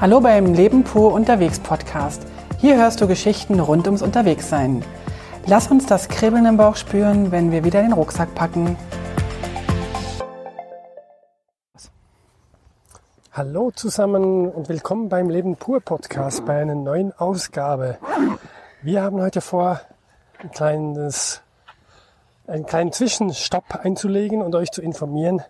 Hallo beim Leben pur unterwegs Podcast. Hier hörst du Geschichten rund ums Unterwegssein. Lass uns das Kribbeln im Bauch spüren, wenn wir wieder den Rucksack packen. Hallo zusammen und willkommen beim Leben pur Podcast bei einer neuen Ausgabe. Wir haben heute vor, ein kleines, einen kleinen Zwischenstopp einzulegen und euch zu informieren,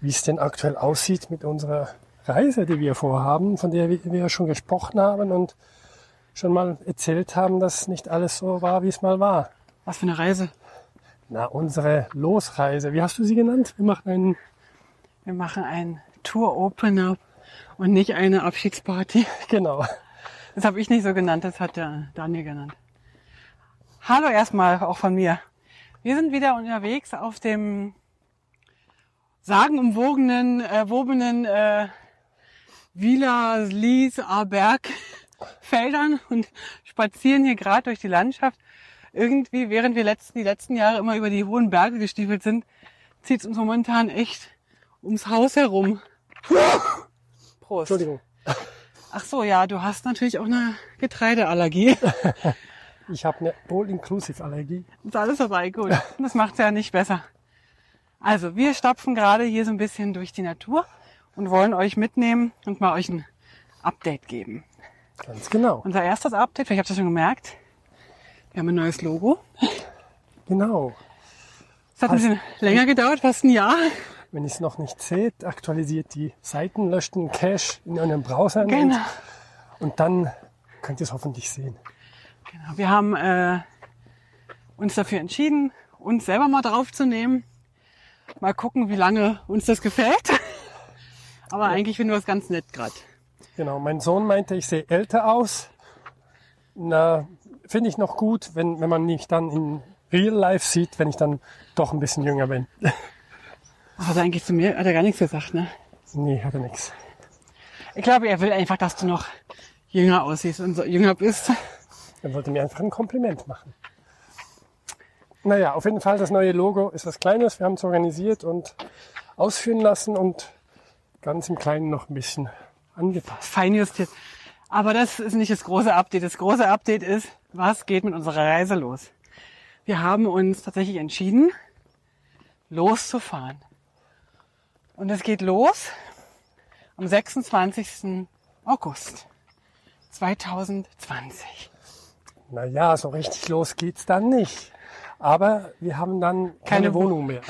wie es denn aktuell aussieht mit unserer Reise, die wir vorhaben, von der wir schon gesprochen haben und schon mal erzählt haben, dass nicht alles so war, wie es mal war. Was für eine Reise? Na, unsere Losreise. Wie hast du sie genannt? Wir machen einen. Wir machen einen Tour-Opener und nicht eine Abschiedsparty. Genau. Das habe ich nicht so genannt, das hat der Daniel genannt. Hallo erstmal auch von mir. Wir sind wieder unterwegs auf dem sagenumwogenen, äh, wobenen äh, Wieler, Lies, Aberg Feldern und spazieren hier gerade durch die Landschaft. Irgendwie, während wir letzten, die letzten Jahre immer über die hohen Berge gestiefelt sind, zieht es uns momentan echt ums Haus herum. Prost. Entschuldigung. Ach so, ja, du hast natürlich auch eine Getreideallergie. Ich habe eine All-Inclusive-Allergie. Ist alles dabei, gut. Das macht's ja nicht besser. Also, wir stapfen gerade hier so ein bisschen durch die Natur und wollen euch mitnehmen und mal euch ein Update geben. Ganz genau. Unser erstes Update, vielleicht habt ihr schon gemerkt, wir haben ein neues Logo. Genau. Es hat ein bisschen länger gedauert, fast ein Jahr. Wenn ihr es noch nicht seht, aktualisiert die Seiten, löscht den Cache in eurem Browser Genau. und dann könnt ihr es hoffentlich sehen. genau. Wir haben äh, uns dafür entschieden, uns selber mal draufzunehmen. Mal gucken, wie lange uns das gefällt. Aber eigentlich finden wir es ganz nett gerade. Genau, mein Sohn meinte, ich sehe älter aus. Na, finde ich noch gut, wenn, wenn man mich dann in Real Life sieht, wenn ich dann doch ein bisschen jünger bin. Aber also eigentlich zu mir hat er gar nichts gesagt, ne? nee, hat er nix. Ich glaube, er will einfach, dass du noch jünger aussiehst und so jünger bist. Er wollte mir einfach ein Kompliment machen. Naja, auf jeden Fall, das neue Logo ist was Kleines. Wir haben es organisiert und ausführen lassen und ganz im Kleinen noch ein bisschen angepasst. Feinjustiert. Aber das ist nicht das große Update. Das große Update ist, was geht mit unserer Reise los? Wir haben uns tatsächlich entschieden, loszufahren. Und es geht los am 26. August 2020. Naja, so richtig los geht's dann nicht. Aber wir haben dann keine, Keine Wo- Wohnung mehr.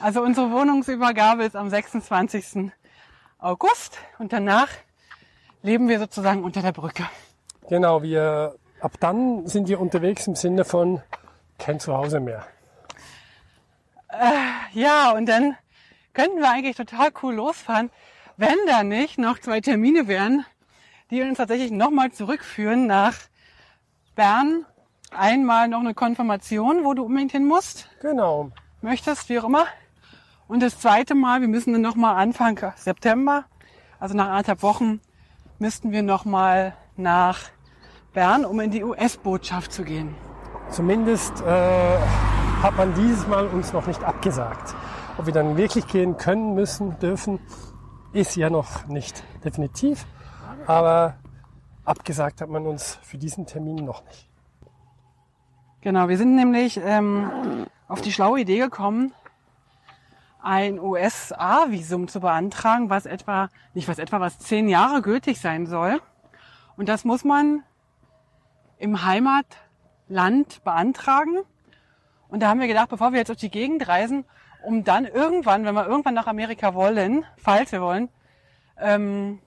Also unsere Wohnungsübergabe ist am 26. August und danach leben wir sozusagen unter der Brücke. Genau, wir, ab dann sind wir unterwegs im Sinne von kein Zuhause mehr. Ja, und dann könnten wir eigentlich total cool losfahren, wenn da nicht noch zwei Termine wären, die uns tatsächlich nochmal zurückführen nach Bern. Einmal noch eine Konfirmation, wo du unbedingt hin musst, Genau. möchtest, wie auch immer. Und das zweite Mal, wir müssen dann nochmal Anfang September, also nach anderthalb Wochen, müssten wir nochmal nach Bern, um in die US-Botschaft zu gehen. Zumindest äh, hat man dieses Mal uns noch nicht abgesagt. Ob wir dann wirklich gehen können, müssen, dürfen, ist ja noch nicht definitiv. Aber abgesagt hat man uns für diesen Termin noch nicht. Genau, wir sind nämlich ähm, auf die schlaue Idee gekommen, ein USA-Visum zu beantragen, was etwa, nicht was etwa, was zehn Jahre gültig sein soll. Und das muss man im Heimatland beantragen. Und da haben wir gedacht, bevor wir jetzt durch die Gegend reisen, um dann irgendwann, wenn wir irgendwann nach Amerika wollen, falls wir wollen, ähm,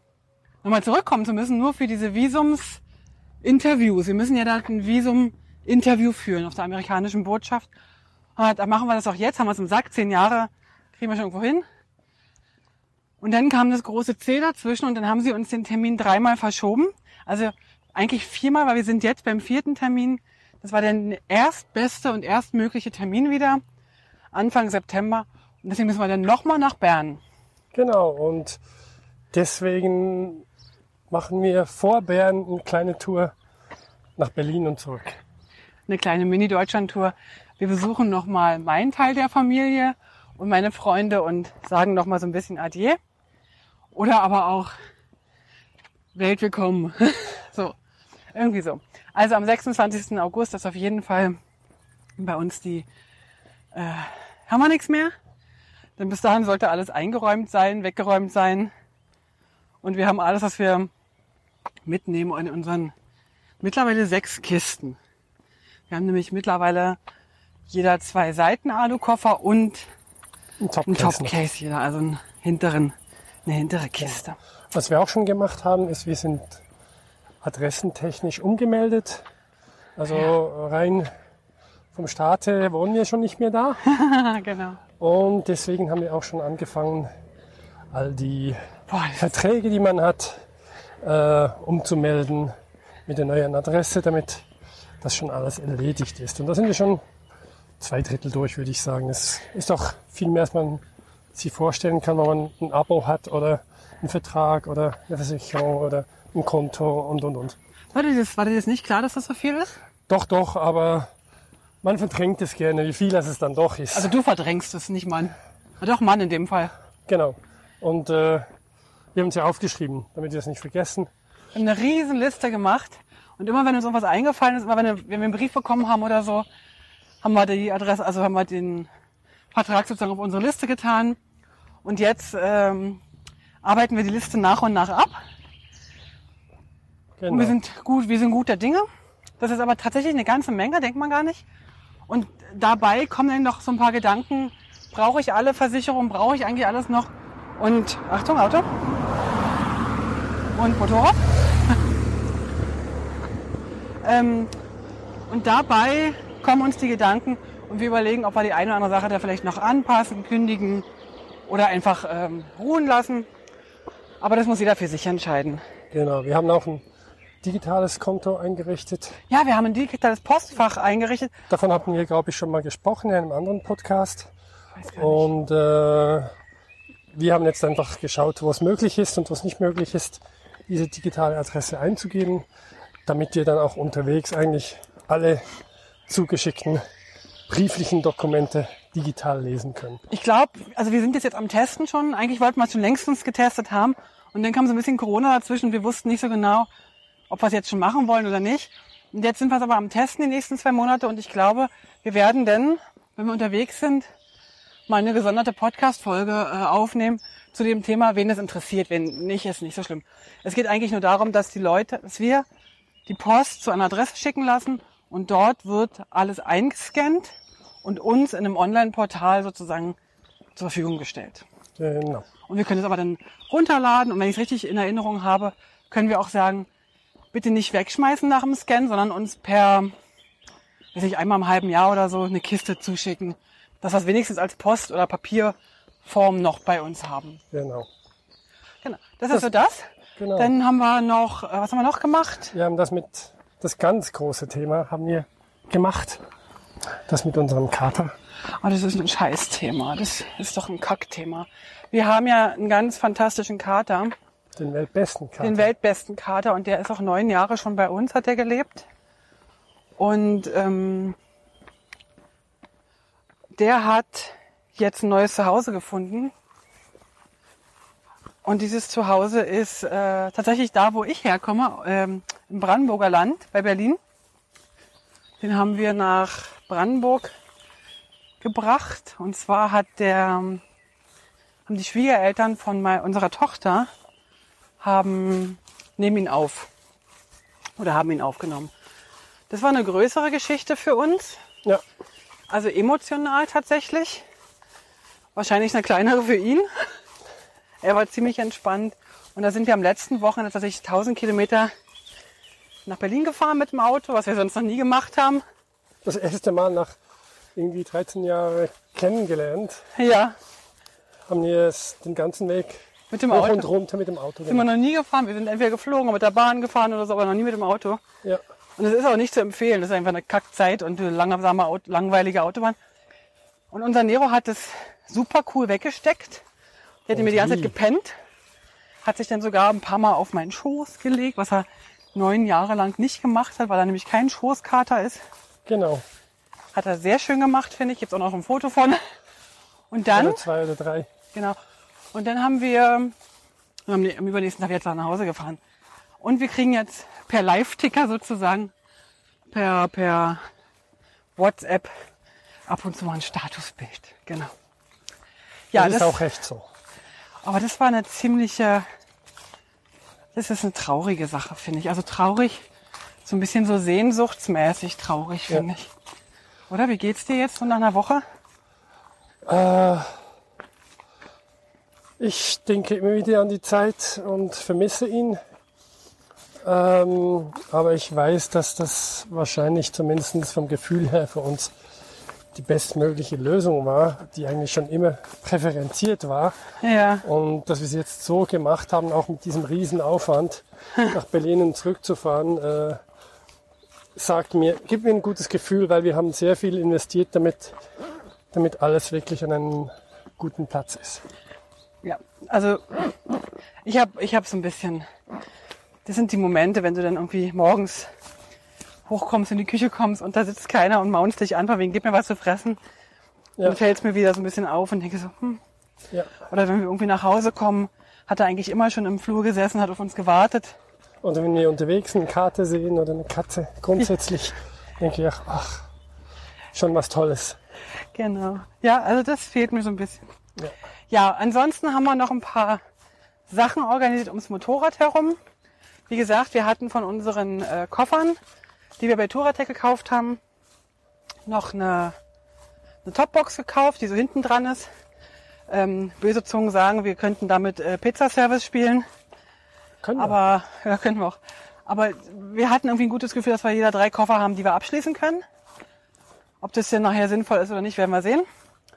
nochmal zurückkommen zu müssen, nur für diese Visums-Interviews. Wir müssen ja da ein Visum-Interview führen auf der amerikanischen Botschaft. Und da machen wir das auch jetzt, haben wir es im Sack, zehn Jahre, kriegen wir schon irgendwo hin. Und dann kam das große C dazwischen und dann haben sie uns den Termin dreimal verschoben. Also eigentlich viermal, weil wir sind jetzt beim vierten Termin. Das war der erstbeste und erstmögliche Termin wieder, Anfang September. Und deswegen müssen wir dann nochmal nach Bern. Genau, und deswegen machen wir vor Bern eine kleine Tour nach Berlin und zurück. Eine kleine Mini-Deutschland-Tour. Wir besuchen nochmal meinen Teil der Familie und meine Freunde und sagen nochmal so ein bisschen Adieu. Oder aber auch Welt willkommen. so, irgendwie so. Also am 26. August ist auf jeden Fall bei uns die, äh, haben wir nichts mehr. Denn bis dahin sollte alles eingeräumt sein, weggeräumt sein. Und wir haben alles, was wir mitnehmen in unseren mittlerweile sechs Kisten. Wir haben nämlich mittlerweile jeder zwei Seiten Alukoffer und Ein ein Topcase. Topcase jeder, also einen hinteren, eine hintere Kiste. Was wir auch schon gemacht haben, ist, wir sind adressentechnisch umgemeldet. Also rein vom Staate wohnen wir schon nicht mehr da. genau. Und deswegen haben wir auch schon angefangen, all die Boah, Verträge, die man hat, äh, umzumelden mit der neuen Adresse, damit das schon alles erledigt ist. Und da sind wir schon zwei Drittel durch, würde ich sagen. Es ist doch viel mehr, als man sich vorstellen kann, wenn man ein Abo hat oder einen Vertrag oder eine Versicherung oder ein Konto und, und, und. war, dir das, war dir das nicht klar, dass das so viel ist? Doch, doch, aber man verdrängt es gerne, wie viel das es dann doch ist. Also du verdrängst es, nicht Mann. Ja, Doch Mann in dem Fall. genau. Und äh, wir haben es ja aufgeschrieben, damit wir es nicht vergessen. Wir haben eine riesen Liste gemacht. Und immer wenn uns irgendwas eingefallen ist, immer wenn wir einen Brief bekommen haben oder so, haben wir die Adresse, also haben wir den Vertrag sozusagen auf unsere Liste getan. Und jetzt ähm, arbeiten wir die Liste nach und nach ab. Genau. Und wir sind gut, wir sind guter Dinge. Das ist aber tatsächlich eine ganze Menge, denkt man gar nicht. Und dabei kommen dann noch so ein paar Gedanken. Brauche ich alle Versicherungen? Brauche ich eigentlich alles noch? Und Achtung, Auto. Und Motorrad. ähm, und dabei kommen uns die Gedanken und wir überlegen, ob wir die eine oder andere Sache da vielleicht noch anpassen, kündigen oder einfach ähm, ruhen lassen. Aber das muss jeder für sich entscheiden. genau. Wir haben auch ein digitales Konto eingerichtet. Ja, wir haben ein digitales Postfach eingerichtet. Davon hatten wir, glaube ich, schon mal gesprochen in einem anderen Podcast. Und äh, wir haben jetzt einfach geschaut, wo es möglich ist und wo es nicht möglich ist, diese digitale Adresse einzugeben, damit wir dann auch unterwegs eigentlich alle zugeschickten brieflichen Dokumente digital lesen können. Ich glaube, also wir sind jetzt, jetzt am Testen schon. Eigentlich wollten wir es schon längstens getestet haben. Und dann kam so ein bisschen Corona dazwischen. Wir wussten nicht so genau, ob wir es jetzt schon machen wollen oder nicht. Und jetzt sind wir es aber am Testen die nächsten zwei Monate. Und ich glaube, wir werden denn, wenn wir unterwegs sind, mal eine gesonderte Podcast-Folge äh, aufnehmen zu dem Thema, wen es interessiert. Wenn nicht, ist nicht so schlimm. Es geht eigentlich nur darum, dass die Leute, dass wir die Post zu einer Adresse schicken lassen und dort wird alles eingescannt und uns in einem Online-Portal sozusagen zur Verfügung gestellt. Genau. Und wir können es aber dann runterladen und wenn ich es richtig in Erinnerung habe, können wir auch sagen, bitte nicht wegschmeißen nach dem Scan, sondern uns per, weiß ich, einmal im halben Jahr oder so eine Kiste zuschicken, dass wir es wenigstens als Post- oder Papierform noch bei uns haben. Genau. Genau. Das ist so das. genau. Dann haben wir noch, äh, was haben wir noch gemacht? Wir haben das mit, das ganz große Thema haben wir gemacht. Das mit unserem Kater. Oh, das ist ein Scheißthema. Das ist doch ein Kackthema. Wir haben ja einen ganz fantastischen Kater, Den weltbesten Kater. den weltbesten Kater, und der ist auch neun Jahre schon bei uns, hat er gelebt. Und ähm, der hat jetzt ein neues Zuhause gefunden. Und dieses Zuhause ist äh, tatsächlich da, wo ich herkomme, ähm, im Brandenburger Land bei Berlin. Den haben wir nach Brandenburg gebracht. Und zwar hat der, haben die Schwiegereltern von mei- unserer Tochter haben, nehmen ihn auf. Oder haben ihn aufgenommen. Das war eine größere Geschichte für uns. Ja, Also emotional tatsächlich. Wahrscheinlich eine kleinere für ihn. Er war ziemlich entspannt. Und da sind wir am letzten Wochenende tatsächlich 1000 Kilometer nach Berlin gefahren mit dem Auto, was wir sonst noch nie gemacht haben. das erste Mal nach irgendwie 13 Jahren kennengelernt, Ja, haben wir es den ganzen Weg mit dem Auto. und runter mit dem Auto sind wir noch nie gefahren. Wir sind entweder geflogen oder mit der Bahn gefahren oder so, aber noch nie mit dem Auto. Ja, Und es ist auch nicht zu empfehlen. Das ist einfach eine Kackzeit und eine langsame, langweilige Autobahn. Und unser Nero hat es super cool weggesteckt. Der hat Und mir die ganze? Zeit gepennt. Hat sich dann sogar ein paar Mal auf meinen Schoß gelegt, was er neun Jahre lang nicht gemacht hat, weil er nämlich kein Schoßkater ist. genau. Hat er sehr schön gemacht, finde ich. Gibt's auch noch ein Foto von. Und dann, Oder zwei oder drei. genau. Und dann haben wir, die- am übernächsten Tag jetzt nach Hause gefahren. Und wir kriegen jetzt per Live-Ticker sozusagen, per, per WhatsApp ab und zu mal ein Statusbild. Genau. Ja, das ist auch recht so. Aber das war eine ziemliche, das ist eine traurige Sache, finde ich. Also traurig, so ein bisschen so sehnsuchtsmäßig traurig, Ja. finde ich. Oder wie geht's dir jetzt so nach einer Woche? Äh, ich denke immer wieder an die Zeit und vermisse ihn. Ähm, aber ich weiß, dass das wahrscheinlich zumindest vom Gefühl her für uns die bestmögliche Lösung war, die eigentlich schon immer präferenziert war. Ja, Und dass wir es jetzt so gemacht haben, auch mit diesem Riesenaufwand nach Berlin und zurückzufahren, äh, sagt mir, gibt mir ein gutes Gefühl, weil wir haben sehr viel investiert, damit, damit alles wirklich an einem guten Platz ist. ja. Also ich habe ich hab so ein bisschen, das sind die Momente, wenn du dann irgendwie morgens hochkommst, in die Küche kommst und da sitzt keiner und maunst dich an, von wegen, gib mir was zu fressen. Ja. Dann fällt es mir wieder so ein bisschen auf und denke so, hm. Ja. Oder wenn wir irgendwie nach Hause kommen, hat er eigentlich immer schon im Flur gesessen, hat auf uns gewartet. Und wenn wir unterwegs eine Karte sehen oder eine Katze, grundsätzlich denke ich, ach, ach, schon was Tolles. Genau. Ja, also das fehlt mir so ein bisschen. Ja. Ja, ansonsten haben wir noch ein paar Sachen organisiert ums Motorrad herum. Wie gesagt, wir hatten von unseren äh, Koffern, die wir bei Touratec gekauft haben, noch eine, eine Topbox gekauft, die so hinten dran ist. Ähm, böse Zungen sagen, wir könnten damit äh, Pizzaservice spielen. Können wir. Aber ja, können wir auch. Aber wir hatten irgendwie ein gutes Gefühl, dass wir jeder drei Koffer haben, die wir abschließen können. Ob das denn nachher sinnvoll ist oder nicht, werden wir sehen.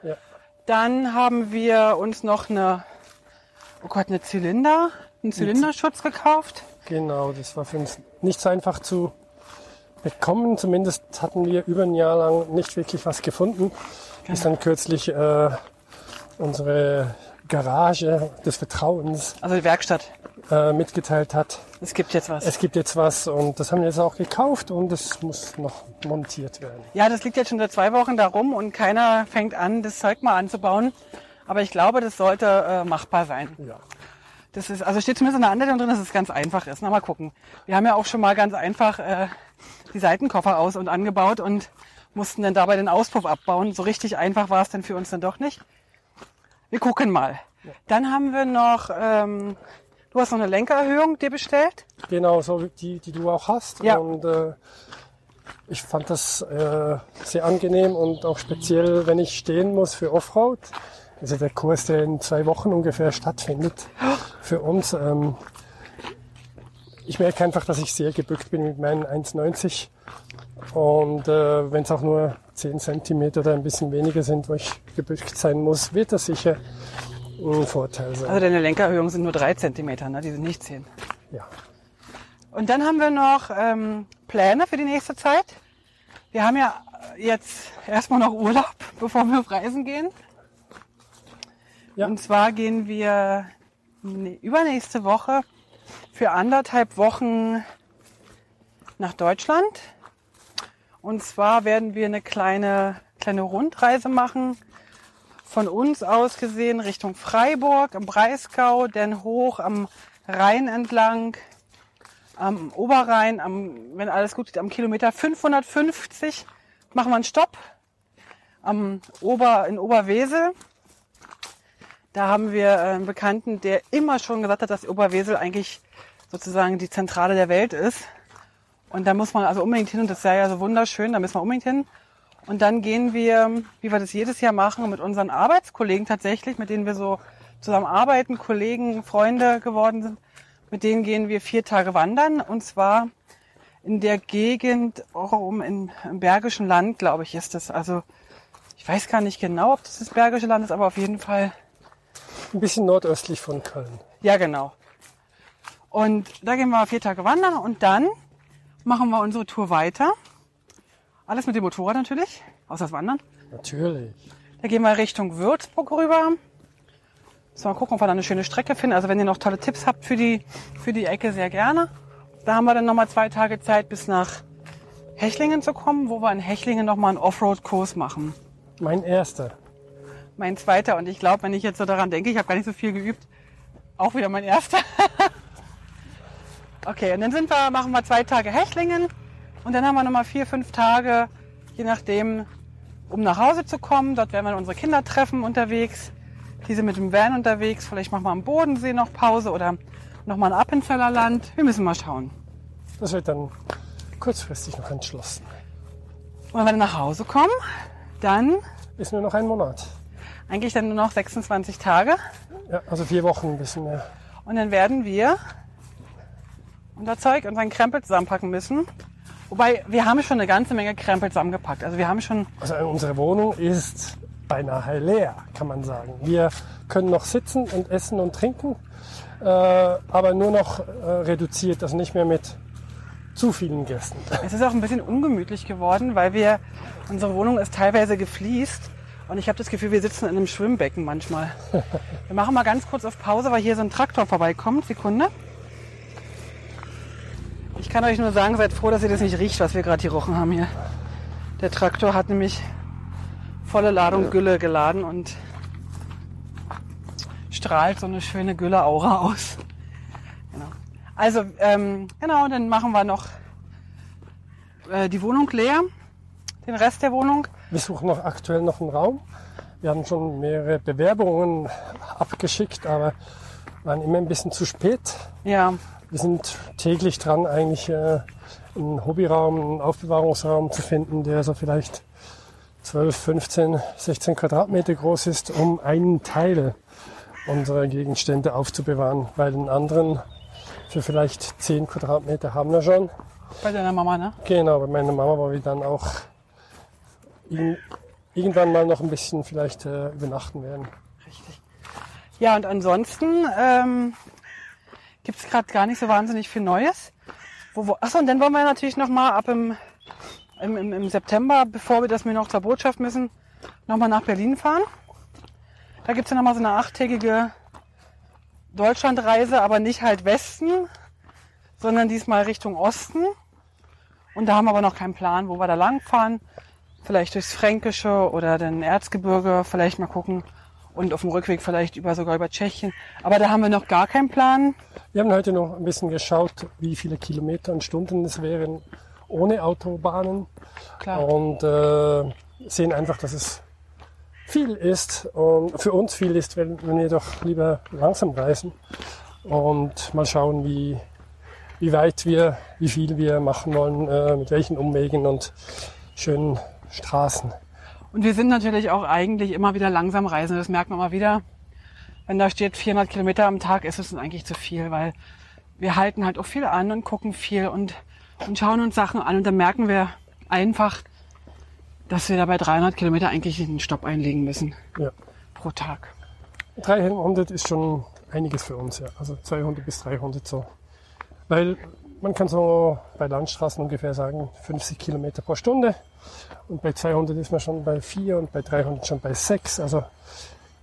ja. Dann haben wir uns noch eine, oh Gott, eine Zylinder, einen Zylinderschutz gekauft. Genau, das war für uns nicht so einfach zu bekommen. Zumindest hatten wir über ein Jahr lang nicht wirklich was gefunden. Bis dann kürzlich äh, unsere Garage des Vertrauens Also die Werkstatt. äh, mitgeteilt hat, Es gibt jetzt was. es gibt jetzt was und das haben wir jetzt auch gekauft und es muss noch montiert werden. Ja, das liegt jetzt schon seit zwei Wochen da rum und keiner fängt an, das Zeug mal anzubauen. Aber ich glaube, das sollte äh, machbar sein. Ja. Das ist, also steht zumindest in der Anleitung drin, dass es ganz einfach ist. Na, mal gucken. Wir haben ja auch schon mal ganz einfach äh, die Seitenkoffer aus und angebaut und mussten dann dabei den Auspuff abbauen. So richtig einfach war es dann für uns dann doch nicht. Wir gucken mal. Dann haben wir noch, ähm, du hast noch eine Lenkererhöhung dir bestellt. Genau, so wie die, die du auch hast. Ja. Und äh, ich fand das äh, sehr angenehm und auch speziell, wenn ich stehen muss für Offroad. Also der Kurs, der in zwei Wochen ungefähr stattfindet für uns. Ähm, ich merke einfach, dass ich sehr gebückt bin mit meinen 1,90. Und äh, wenn es auch nur 10 Zentimeter oder ein bisschen weniger sind, wo ich gebückt sein muss, wird das sicher ein Vorteil sein. Also deine Lenkererhöhungen sind nur drei Zentimeter, ne? die sind nicht zehn. Ja. Und dann haben wir noch ähm, Pläne für die nächste Zeit. Wir haben ja jetzt erstmal noch Urlaub, bevor wir auf Reisen gehen. Ja. Und zwar gehen wir übernächste Woche für anderthalb Wochen nach Deutschland. Und zwar werden wir eine kleine, kleine Rundreise machen. Von uns aus gesehen Richtung Freiburg, im Breisgau, dann hoch am Rhein entlang, am Oberrhein, am, wenn alles gut geht, am Kilometer 550 machen wir einen Stopp am Ober, in Oberwesel. Da haben wir einen Bekannten, der immer schon gesagt hat, dass Oberwesel eigentlich sozusagen die Zentrale der Welt ist. Und da muss man also unbedingt hin und das sei ja so wunderschön, da müssen wir unbedingt hin. Und dann gehen wir, wie wir das jedes Jahr machen, mit unseren Arbeitskollegen tatsächlich, mit denen wir so zusammen arbeiten, Kollegen, Freunde geworden sind, mit denen gehen wir vier Tage wandern und zwar in der Gegend auch um in, im Bergischen Land, glaube ich, ist das. Also ich weiß gar nicht genau, ob das das Bergische Land ist, aber auf jeden Fall Ein bisschen nordöstlich von Köln. ja, genau. Und da gehen wir vier Tage wandern und dann machen wir unsere Tour weiter. Alles mit dem Motorrad natürlich, außer das Wandern. Natürlich. Da gehen wir Richtung Würzburg rüber. So, mal gucken, ob wir da eine schöne Strecke finden. Also wenn ihr noch tolle Tipps habt für die, für die Ecke, sehr gerne. Da haben wir dann nochmal zwei Tage Zeit, bis nach Hechlingen zu kommen, wo wir in Hechlingen nochmal einen Offroad-Kurs machen. Mein erster. Mein zweiter. Und ich glaube, wenn ich jetzt so daran denke, ich habe gar nicht so viel geübt, auch wieder mein erster. Okay, und dann sind wir, machen wir zwei Tage Hechlingen und dann haben wir nochmal vier, fünf Tage, je nachdem, um nach Hause zu kommen. Dort werden wir unsere Kinder treffen unterwegs. Die sind mit dem Van unterwegs. Vielleicht machen wir am Bodensee noch Pause oder nochmal ein Appenzeller Land. Wir müssen mal schauen. Das wird dann kurzfristig noch entschlossen. Und wenn wir nach Hause kommen, dann Ist nur noch ein Monat. eigentlich dann nur noch 26 Tage. Ja, also vier Wochen ein bisschen mehr. Und dann werden wir unser Zeug, unseren Krempel zusammenpacken müssen. Wobei, wir haben schon eine ganze Menge Krempel zusammengepackt. Also wir haben schon, Also unsere Wohnung ist beinahe leer, kann man sagen. Wir können noch sitzen und essen und trinken, äh, aber nur noch äh, reduziert, also nicht mehr mit zu vielen Gästen. es ist auch ein bisschen ungemütlich geworden, weil wir, unsere Wohnung ist teilweise gefliest. Und ich habe das Gefühl, wir sitzen in einem Schwimmbecken manchmal. Wir machen mal ganz kurz auf Pause, weil hier so ein Traktor vorbeikommt. Sekunde. Ich kann euch nur sagen, seid froh, dass ihr das nicht riecht, was wir gerade hier rochen haben hier. Der Traktor hat nämlich volle Ladung Gülle geladen und strahlt so eine schöne Gülle-Aura aus. Genau. Also, ähm, genau, dann machen wir noch äh, die Wohnung leer, den Rest der Wohnung. Wir suchen noch aktuell noch einen Raum. Wir haben schon mehrere Bewerbungen abgeschickt, aber waren immer ein bisschen zu spät. Ja, Wir sind täglich dran, eigentlich äh, einen Hobbyraum, einen Aufbewahrungsraum zu finden, der so vielleicht 12, 15, 16 Quadratmeter groß ist, um einen Teil unserer Gegenstände aufzubewahren, weil den anderen für vielleicht 10 Quadratmeter haben wir schon. bei deiner Mama, ne? Genau, bei meiner Mama, wo wir dann auch in, irgendwann mal noch ein bisschen vielleicht äh, übernachten werden. Richtig. Ja, und ansonsten ähm, gibt es gerade gar nicht so wahnsinnig viel Neues. Wo, wo, achso, und dann wollen wir natürlich nochmal ab im, im, im, im September, bevor wir das mir noch zur Botschaft müssen, nochmal nach Berlin fahren. Da gibt's ja nochmal so eine achttägige Deutschlandreise, aber nicht halt Westen, sondern diesmal Richtung Osten. Und da haben wir aber noch keinen Plan, wo wir da lang fahren. Vielleicht durchs Fränkische oder den Erzgebirge, vielleicht mal gucken. Und auf dem Rückweg vielleicht über sogar über Tschechien. Aber da haben wir noch gar keinen Plan. Wir haben heute noch ein bisschen geschaut, wie viele Kilometer und Stunden es wären ohne Autobahnen Klar. und äh, sehen einfach, dass es viel ist und für uns viel ist, wenn, wenn wir doch lieber langsam reisen und mal schauen, wie, wie weit wir, wie viel wir machen wollen, äh, mit welchen Umwegen und schönen Straßen. Und wir sind natürlich auch eigentlich immer wieder langsam reisen. Das merkt man mal wieder. Wenn da steht 400 Kilometer am Tag, ist es uns eigentlich zu viel, weil wir halten halt auch viel an und gucken viel und, und schauen uns Sachen an. Und dann merken wir einfach, dass wir da bei 300 Kilometer eigentlich einen Stopp einlegen müssen Ja. pro Tag. 300 ist schon einiges für uns, ja. Also 200 bis 300 so. Weil man kann so bei Landstraßen ungefähr sagen 50 Kilometer pro Stunde. Und bei 200 ist man schon bei 4 und bei 300 schon bei 6. Also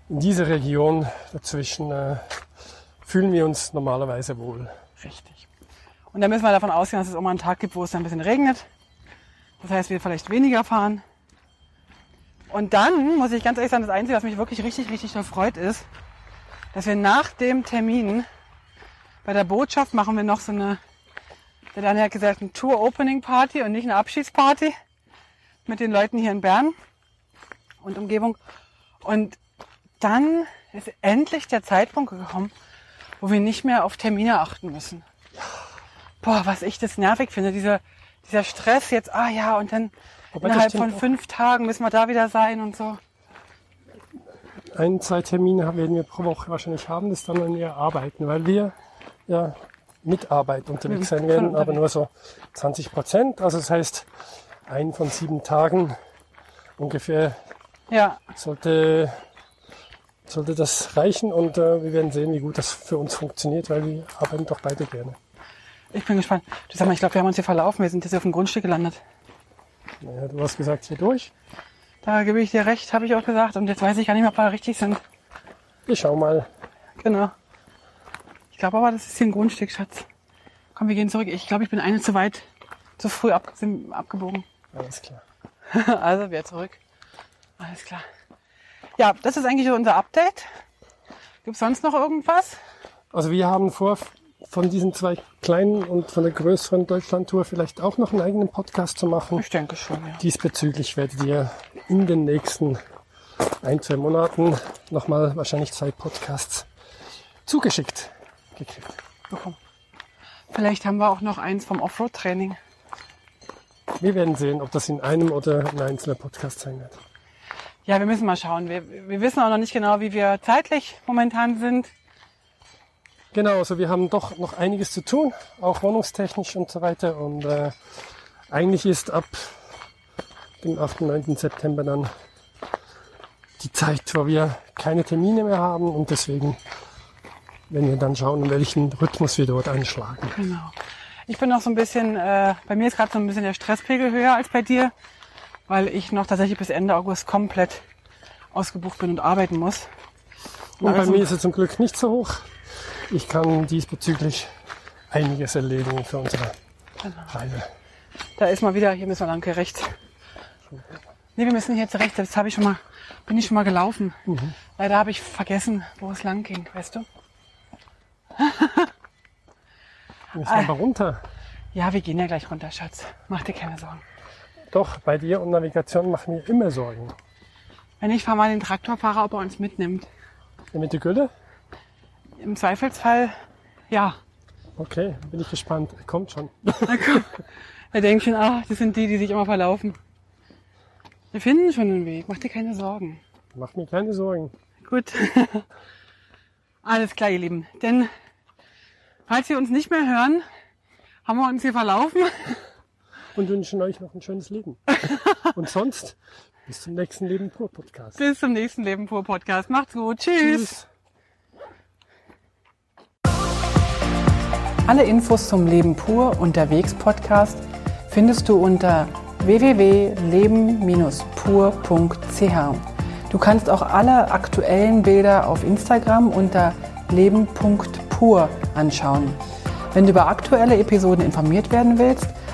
in dieser Region dazwischen äh, fühlen wir uns normalerweise wohl. Richtig. Und dann müssen wir davon ausgehen, dass es auch mal einen Tag gibt, wo es dann ein bisschen regnet. Das heißt, wir vielleicht weniger fahren. Und dann muss ich ganz ehrlich sagen, das Einzige, was mich wirklich richtig, richtig freut, ist, dass wir nach dem Termin bei der Botschaft machen wir noch so eine, der Daniel hat gesagt, eine Tour-Opening-Party und nicht eine Abschiedsparty mit den Leuten hier in Bern und Umgebung. Und dann ist endlich der Zeitpunkt gekommen, wo wir nicht mehr auf Termine achten müssen. Boah, was ich das nervig finde, dieser, dieser Stress jetzt, ah ja, und dann das innerhalb von fünf Tagen müssen wir da wieder sein und so. Ein, zwei Termine werden wir pro Woche wahrscheinlich haben, das dann, wenn wir arbeiten, weil wir ja mit Arbeit unterwegs sein werden, aber nur so 20 Prozent. Also das heißt, ein von sieben Tagen ungefähr Ja, sollte, sollte das reichen und äh, wir werden sehen, wie gut das für uns funktioniert, weil wir arbeiten doch beide gerne. ich bin gespannt. Du sag mal, ich glaube, wir haben uns hier verlaufen. Wir sind jetzt hier auf dem Grundstück gelandet. Naja, du hast gesagt, hier durch. Da gebe ich dir recht, habe ich auch gesagt. Und jetzt weiß ich gar nicht mehr, ob wir da richtig sind. Wir schauen mal. Genau. Ich glaube aber, das ist hier ein Grundstück, Schatz. Komm, wir gehen zurück. Ich glaube, ich bin eine zu weit, zu früh ab, abgebogen. Alles klar. also wieder zurück. Alles klar. Ja, das ist eigentlich so unser Update. Gibt es sonst noch irgendwas? Also wir haben vor, von diesen zwei kleinen und von der größeren Deutschlandtour vielleicht auch noch einen eigenen Podcast zu machen. Ich denke schon, ja. Diesbezüglich werdet ihr in den nächsten ein, zwei Monaten nochmal wahrscheinlich zwei Podcasts zugeschickt gekriegt. bekommen. Vielleicht haben wir auch noch eins vom Offroad-Training. Wir werden sehen, ob das in einem oder ein einzelner Podcast sein wird. Ja, wir müssen mal schauen. Wir, wir wissen auch noch nicht genau, wie wir zeitlich momentan sind. Genau, also wir haben doch noch einiges zu tun, auch wohnungstechnisch und so weiter. Und äh, eigentlich ist ab dem 8. 9. September dann die Zeit, wo wir keine Termine mehr haben und deswegen werden wir dann schauen, in welchen Rhythmus wir dort einschlagen. Genau. Ich bin noch so ein bisschen, äh, bei mir ist gerade so ein bisschen der Stresspegel höher als bei dir, weil ich noch tatsächlich bis Ende August komplett ausgebucht bin und arbeiten muss. Und bei Also- mir ist es zum Glück nicht so hoch. Ich kann diesbezüglich einiges erledigen für unsere Reise. Da ist mal wieder, hier müssen wir lang, hier rechts. Nee, wir müssen hier jetzt rechts. Jetzt habe ich schon mal, bin ich schon mal gelaufen. Leider habe ich vergessen, wo es lang ging, weißt du? Wir müssen aber runter. Ja, wir gehen ja gleich runter, Schatz. Mach dir keine Sorgen. Doch, bei dir und Navigation machen mir immer Sorgen. Wenn ich fahre mal den Traktorfahrer, ob er uns mitnimmt. Mit der Gülle? Im Zweifelsfall, ja. Okay, bin ich gespannt. Er kommt schon. Er denkt schon, ah, das sind die, die sich immer verlaufen. Wir finden schon einen Weg. Mach dir keine Sorgen. Mach mir keine Sorgen. Gut. Alles klar, ihr Lieben. Denn falls wir uns nicht mehr hören, haben wir uns hier verlaufen. Und wünschen euch noch ein schönes Leben. Und sonst bis zum nächsten Leben pur Podcast. Bis zum nächsten Leben pur Podcast. Macht's gut. Tschüss. Alle Infos zum Leben pur unterwegs Podcast findest du unter www.leben-pur.ch. Du kannst auch alle aktuellen Bilder auf Instagram unter leben.pur anschauen. Wenn du über aktuelle Episoden informiert werden willst,